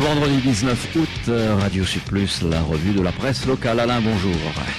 Vendredi 19 août, euh, Radio Sud Plus, la revue de la presse locale. Alain, bonjour.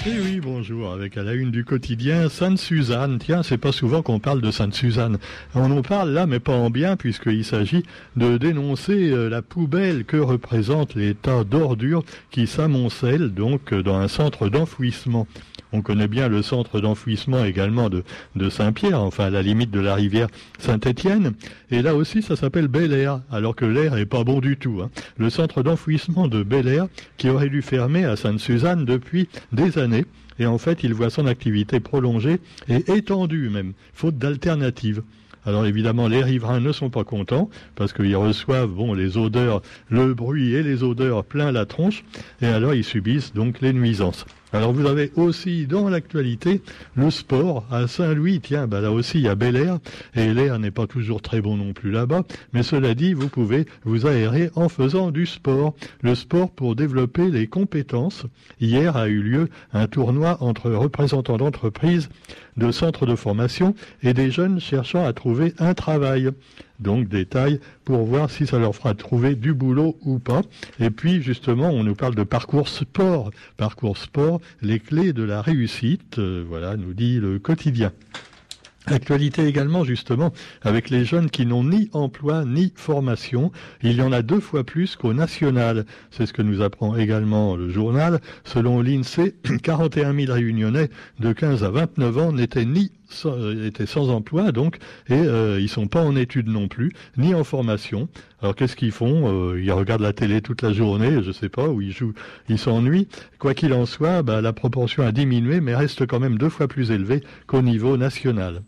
Eh oui, bonjour. Avec à la une du quotidien, Sainte-Suzanne. Tiens, c'est pas souvent qu'on parle de Sainte-Suzanne. On en parle là, mais pas en bien, puisqu'il s'agit de dénoncer euh, la poubelle que représente les tas d'ordures qui s'amoncellent donc dans un centre d'enfouissement. On connaît bien le centre d'enfouissement également de, Saint-Pierre, enfin à la limite de la rivière Saint-Étienne. Et là aussi, ça s'appelle Bel Air, alors que l'air est pas bon du tout. Hein. Le centre d'enfouissement de Bel Air, qui aurait dû fermer à Sainte-Suzanne depuis des années. Et en fait, il voit son activité prolongée et étendue même, faute d'alternative. Alors évidemment, les riverains ne sont pas contents parce qu'ils reçoivent bon les odeurs, le bruit et les odeurs plein la tronche, et alors ils subissent donc les nuisances. Alors vous avez aussi dans l'actualité le sport à Saint-Louis. Tiens, bah là aussi il y a Bel Air et l'air n'est pas toujours très bon non plus là-bas. Mais cela dit, vous pouvez vous aérer en faisant du sport. Le sport pour développer les compétences. Hier a eu lieu un tournoi entre représentants d'entreprises, de centres de formation et des jeunes cherchant à trouver un travail donc détails pour voir si ça leur fera trouver du boulot ou pas. Et puis justement, on nous parle de parcours sport. Parcours sport, les clés de la réussite, euh, voilà, nous dit le quotidien. Actualité également justement avec les jeunes qui n'ont ni emploi ni formation. Il y en a deux fois plus qu'au national. C'est ce que nous apprend également le journal. Selon l'INSEE, 41 000 réunionnais de 15 à 29 ans n'étaient ni euh, étaient sans emploi donc et euh, ils sont pas en études non plus ni en formation. Alors qu'est-ce qu'ils font euh, Ils regardent la télé toute la journée, je sais pas, ou ils jouent, ils s'ennuient. Quoi qu'il en soit, bah, la proportion a diminué, mais reste quand même deux fois plus élevée qu'au niveau national.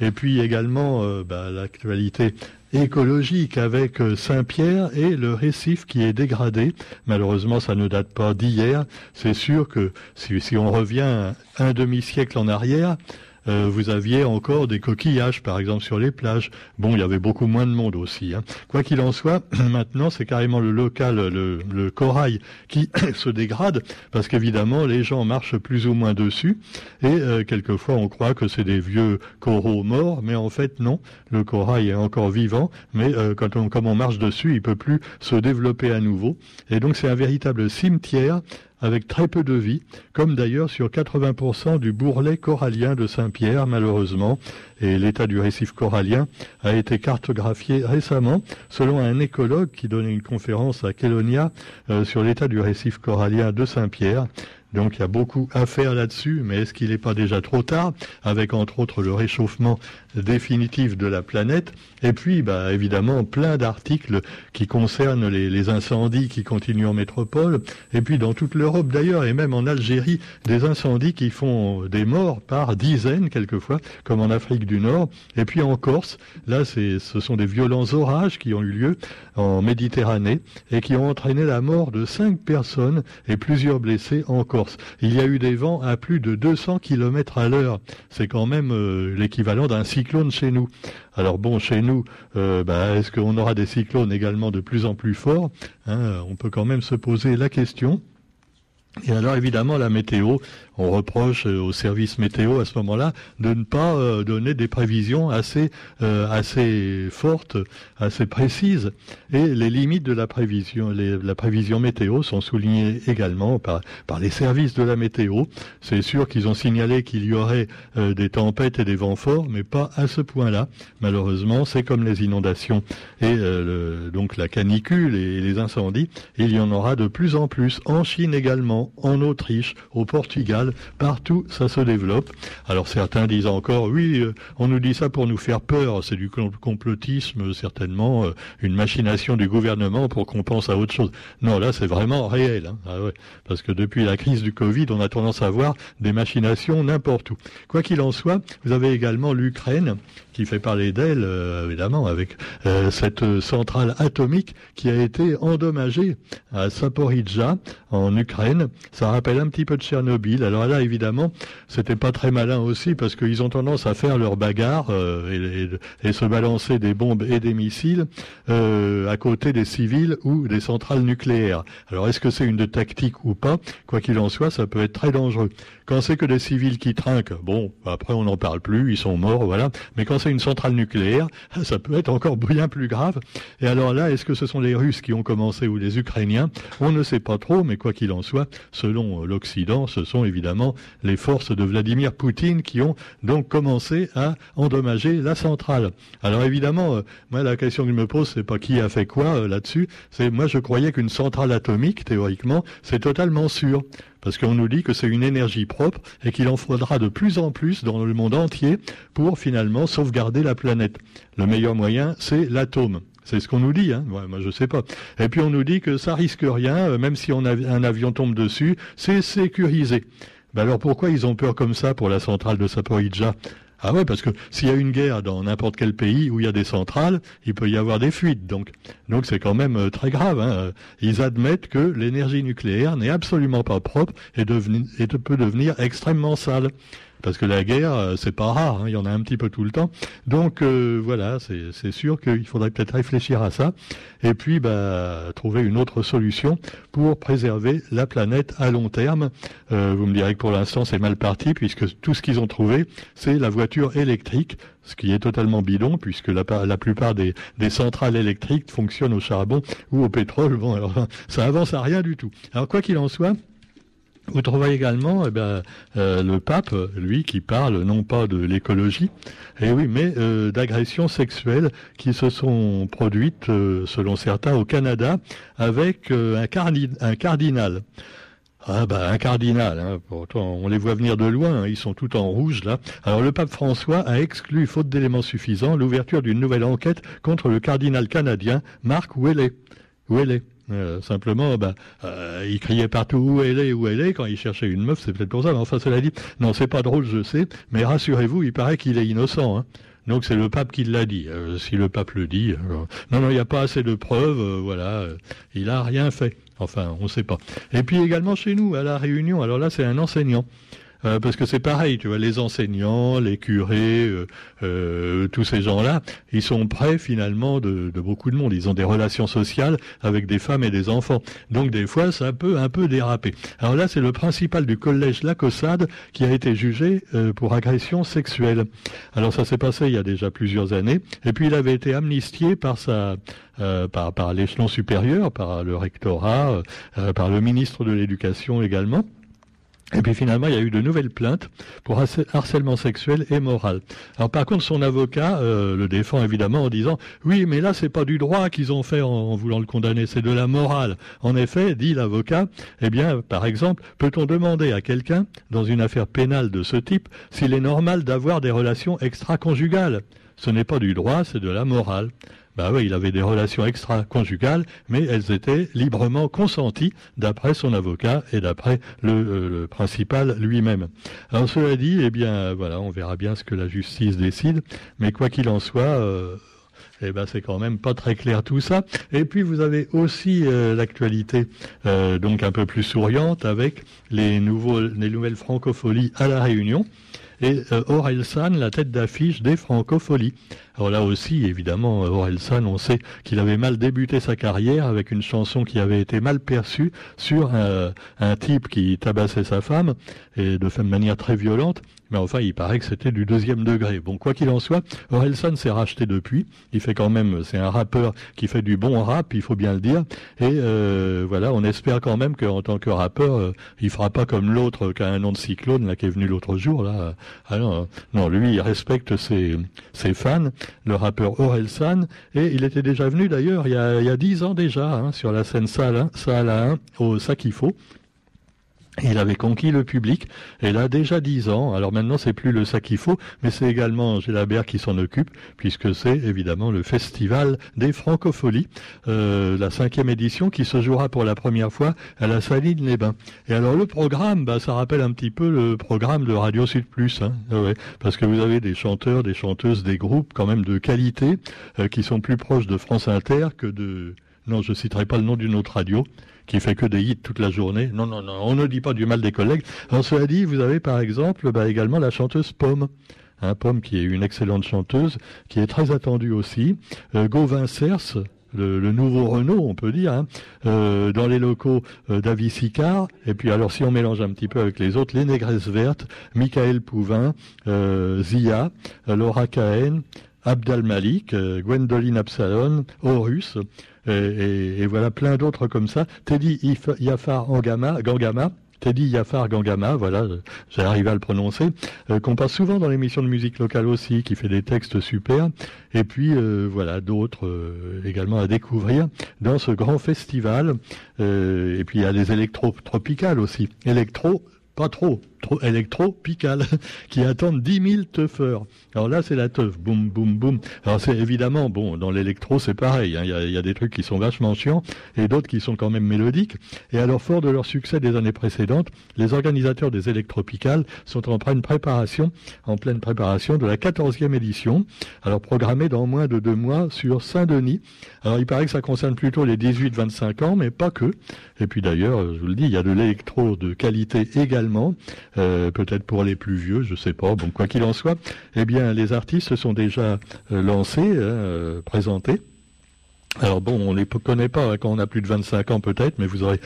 Et puis également euh, bah, l'actualité écologique avec Saint-Pierre et le récif qui est dégradé. Malheureusement, ça ne date pas d'hier. C'est sûr que si on revient un demi-siècle en arrière, euh, vous aviez encore des coquillages, par exemple, sur les plages. Bon, il y avait beaucoup moins de monde aussi. Hein. Quoi qu'il en soit, maintenant, c'est carrément le local, le, corail qui se dégrade, parce qu'évidemment, les gens marchent plus ou moins dessus, et euh, quelquefois, on croit que c'est des vieux coraux morts, mais en fait, non. Le corail est encore vivant, mais euh, quand on, comme on marche dessus, il peut plus se développer à nouveau. Et donc, c'est un véritable cimetière avec très peu de vie, comme d'ailleurs sur 80% du bourrelet corallien de Saint-Pierre, malheureusement. Et l'état du récif corallien a été cartographié récemment, selon un écologue qui donnait une conférence à Kélonia euh, sur l'état du récif corallien de Saint-Pierre. Donc il y a beaucoup à faire là-dessus, mais est-ce qu'il n'est pas déjà trop tard, avec entre autres le réchauffement définitif de la planète, et puis bah, évidemment plein d'articles qui concernent les, incendies qui continuent en métropole, et puis dans toute l'Europe d'ailleurs, et même en Algérie, des incendies qui font des morts par dizaines quelquefois, comme en Afrique du Nord, et puis en Corse, là ce sont des violents orages qui ont eu lieu en Méditerranée, et qui ont entraîné la mort de cinq personnes et plusieurs blessés en Corse. Il y a eu des vents à plus de 200 km à l'heure, c'est quand même euh, l'équivalent d'un cycle cyclones chez nous. Alors bon, chez nous, euh, bah, est-ce qu'on aura des cyclones également de plus en plus forts? Hein, On peut quand même se poser la question. Et alors évidemment la météo, on reproche euh, au service météo à ce moment-là de ne pas euh, donner des prévisions assez euh, assez fortes, assez précises. Et les limites de la prévision, la prévision météo sont soulignées également par les services de la météo. C'est sûr qu'ils ont signalé qu'il y aurait des tempêtes et des vents forts, mais pas à ce point-là. Malheureusement, c'est comme les inondations et donc la canicule et les incendies. Il y en aura de plus en plus en Chine également en Autriche, au Portugal, partout ça se développe. Alors certains disent encore, oui, euh, on nous dit ça pour nous faire peur, c'est du complotisme, certainement, euh, une machination du gouvernement pour qu'on pense à autre chose. Non, là c'est vraiment réel, hein. ah parce que depuis la crise du Covid, on a tendance à voir des machinations n'importe où. Quoi qu'il en soit, vous avez également l'Ukraine qui fait parler d'elle, euh, évidemment, avec cette centrale atomique qui a été endommagée à Saporidja, en Ukraine, ça rappelle un petit peu de Tchernobyl. Là, évidemment, c'était pas très malin aussi parce qu'ils ont tendance à faire leur bagarre euh, et, se balancer des bombes et des missiles euh, à côté des civils ou des centrales nucléaires. Alors est-ce que c'est une tactique ou pas? Quoi qu'il en soit, ça peut être très dangereux. Quand c'est que des civils qui trinquent, bon, après on n'en parle plus, ils sont morts, voilà. Mais quand c'est une centrale nucléaire, ça peut être encore bien plus grave. Et alors là, est-ce que ce sont les Russes qui ont commencé ou les Ukrainiens? On ne sait pas trop, mais quoi qu'il en soit, selon l'Occident, ce sont évidemment les forces de Vladimir Poutine qui ont donc commencé à endommager la centrale. Alors évidemment, euh, moi la question que me pose, c'est pas qui a fait quoi euh, là-dessus. C'est moi je croyais qu'une centrale atomique, théoriquement, c'est totalement sûr parce qu'on nous dit que c'est une énergie propre et qu'il en faudra de plus en plus dans le monde entier pour finalement sauvegarder la planète. Le meilleur moyen, c'est l'atome. C'est ce qu'on nous dit, hein. moi je sais pas. Et puis on nous dit que ça risque rien, euh, même si un avion tombe dessus, c'est sécurisé. Ben alors pourquoi ils ont peur comme ça pour la centrale de Saporidja? Ah ouais, parce que s'il y a une guerre dans n'importe quel pays où il y a des centrales, il peut y avoir des fuites. Donc, donc c'est quand même euh, très grave. Hein. Ils admettent que l'énergie nucléaire n'est absolument pas propre et, et peut devenir extrêmement sale parce que la guerre, euh, c'est pas rare, hein, il y en a un petit peu tout le temps. Donc euh, voilà, c'est sûr qu'il faudrait peut-être réfléchir à ça, et puis bah, trouver une autre solution pour préserver la planète à long terme. Euh, vous me direz que pour l'instant c'est mal parti, puisque tout ce qu'ils ont trouvé, c'est la voiture électrique, ce qui est totalement bidon, puisque la, plupart des, centrales électriques fonctionnent au charbon ou au pétrole. Bon, ça avance à rien du tout. Alors quoi qu'il en soit, vous trouvez également eh euh, le pape, lui, qui parle non pas de l'écologie, eh oui, mais euh, d'agressions sexuelles qui se sont produites, euh, selon certains, au Canada, avec un, un, cardinal. Ah bah un cardinal, hein, pourtant on les voit venir de loin, hein, ils sont tout en rouge là. Alors le pape François a exclu, faute d'éléments suffisants, l'ouverture d'une nouvelle enquête contre le cardinal canadien Marc. Ouellet. Euh, simplement, bah, euh, il criait partout où elle est, où elle est. Quand il cherchait une meuf, c'est peut-être pour ça. Mais enfin, cela dit, non, c'est pas drôle, je sais. Mais rassurez-vous, il paraît qu'il est innocent. Hein. Donc c'est le pape qui l'a dit. Euh, si le pape le dit, non, non, il n'y a pas assez de preuves. voilà, il a rien fait. Enfin, on ne sait pas. Et puis également chez nous, à la Réunion. Alors là, c'est un enseignant. Euh, parce que c'est pareil, tu vois, les enseignants, les curés, euh, euh, tous ces gens-là, ils sont près finalement de, beaucoup de monde. Ils ont des relations sociales avec des femmes et des enfants. Donc des fois, ça peut un peu déraper. Alors là, c'est le principal du collège Lacossade qui a été jugé pour agression sexuelle. Alors ça s'est passé il y a déjà plusieurs années, et puis il avait été amnistié par sa par, par l'échelon supérieur, par le rectorat, par le ministre de l'Éducation également. Et puis finalement, il y a eu de nouvelles plaintes pour harcèlement sexuel et moral. Alors par contre, son avocat euh, le défend évidemment en disant oui, mais là c'est pas du droit qu'ils ont fait en, voulant le condamner, c'est de la morale. En effet, dit l'avocat, eh bien, par exemple, peut-on demander à quelqu'un dans une affaire pénale de ce type s'il est normal d'avoir des relations extra-conjugales? Ce n'est pas du droit, c'est de la morale. Bah oui, il avait des relations extra-conjugales, mais elles étaient librement consenties d'après son avocat et d'après le, euh, principal lui-même. Alors cela dit, eh bien voilà, on verra bien ce que la justice décide, mais quoi qu'il en soit, euh, eh ben c'est quand même pas très clair tout ça. Et puis vous avez aussi euh, l'actualité donc un peu plus souriante avec les nouveaux les nouvelles francopholies à la Réunion et euh, San, la tête d'affiche des Francopholies. Alors là aussi, évidemment, Orelsan, on sait qu'il avait mal débuté sa carrière avec une chanson qui avait été mal perçue sur un type qui tabassait sa femme, et de manière très violente. Mais enfin, il paraît que c'était du deuxième degré. Bon, quoi qu'il en soit, Orelsan s'est racheté depuis. Il fait quand même, c'est un rappeur qui fait du bon rap, il faut bien le dire. Et euh, voilà, on espère quand même qu'en tant que rappeur, euh, il fera pas comme l'autre qui a un nom de cyclone là qui est venu l'autre jour là. Ah non, non, lui, il respecte ses, ses fans, le rappeur Orelsan, et il était déjà venu d'ailleurs il y a, dix ans déjà hein, sur la scène salle 1 au Sakifo. Il avait conquis le public, et là déjà dix ans. Alors maintenant, c'est plus le ça qu'il faut, mais c'est également Gélabert qui s'en occupe, puisque c'est évidemment le festival des francopholies, euh, la cinquième édition qui se jouera pour la première fois à la Saline les Bains. Et alors le programme, bah, ça rappelle un petit peu le programme de Radio Sud Plus, hein, ouais, parce que vous avez des chanteurs, des chanteuses, des groupes quand même de qualité, euh, qui sont plus proches de France Inter que de non, je citerai pas le nom d'une autre radio qui fait que des hits toute la journée. Non, non, non, on ne dit pas du mal des collègues. Alors cela dit, vous avez par exemple bah, également la chanteuse Pomme. Hein, Pomme qui est une excellente chanteuse, qui est très attendue aussi. Euh, Gauvin Cers, le, nouveau Renault, on peut dire, hein, euh, dans les locaux euh, Sicard. Et puis alors si on mélange un petit peu avec les autres, les Négresses Vertes, Michael Pouvin, euh, Zia, Laura Cahen, Abdal Malik, Gwendoline Absalon, Horus, et, voilà plein d'autres comme ça. Teddy Yafar Gangama, Teddy Yafar Gangama, voilà, j'ai arrivé à le prononcer, euh, qu'on passe souvent dans l'émission de musique locale aussi, qui fait des textes super, et puis euh, voilà, d'autres euh, également à découvrir dans ce grand festival, et puis il y a des électro-tropicales aussi, électro, pas trop, trop électro-pical, qui attendent 10 000 teufeurs. Alors là, c'est la teuf, boum, boum, boum. Alors c'est évidemment, bon, dans l'électro, c'est pareil. Hein. Il y, a, des trucs qui sont vachement chiants et d'autres qui sont quand même mélodiques. Et alors, fort de leur succès des années précédentes, les organisateurs des électropicales sont en pleine préparation, en pleine préparation de la 14e édition. Alors, programmée dans moins de deux mois sur Saint-Denis. Alors, il paraît que ça concerne plutôt les 18-25 ans, mais pas que. Et puis d'ailleurs, je vous le dis, il y a de l'électro de qualité également. Euh, peut-être pour les plus vieux, je sais pas. Bon, quoi qu'il en soit, eh bien, les artistes sont déjà euh, lancés, hein, euh, présentés. Alors bon, on les connaît pas hein, quand on a plus de 25 ans peut-être, mais vous aurez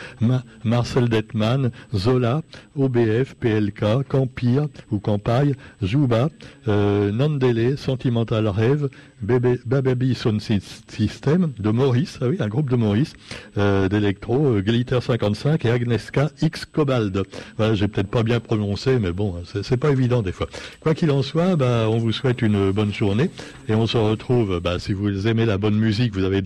Marcel Detman, Zola, OBF, PLK, Campire ou Campagne, Jouba, euh, Nandele, Sentimental Rêve, Baby Sound System de Maurice, ah oui, un groupe de Maurice, euh, d'électro, euh, Glitter 55 et Agneska X Cobald. Voilà, j'ai peut-être pas bien prononcé, mais bon, c'est pas évident des fois. Quoi qu'il en soit, bah, on vous souhaite une bonne journée et on se retrouve, bah, si vous aimez la bonne musique, vous avez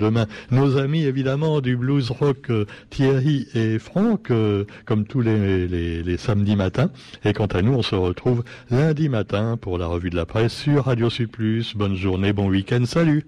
nos amis évidemment du blues rock euh, Thierry et Franck, euh, comme tous les, samedis matins. Et quant à nous, on se retrouve lundi matin pour la revue de la presse sur Radio Plus. Bonne journée, bon week-end, salut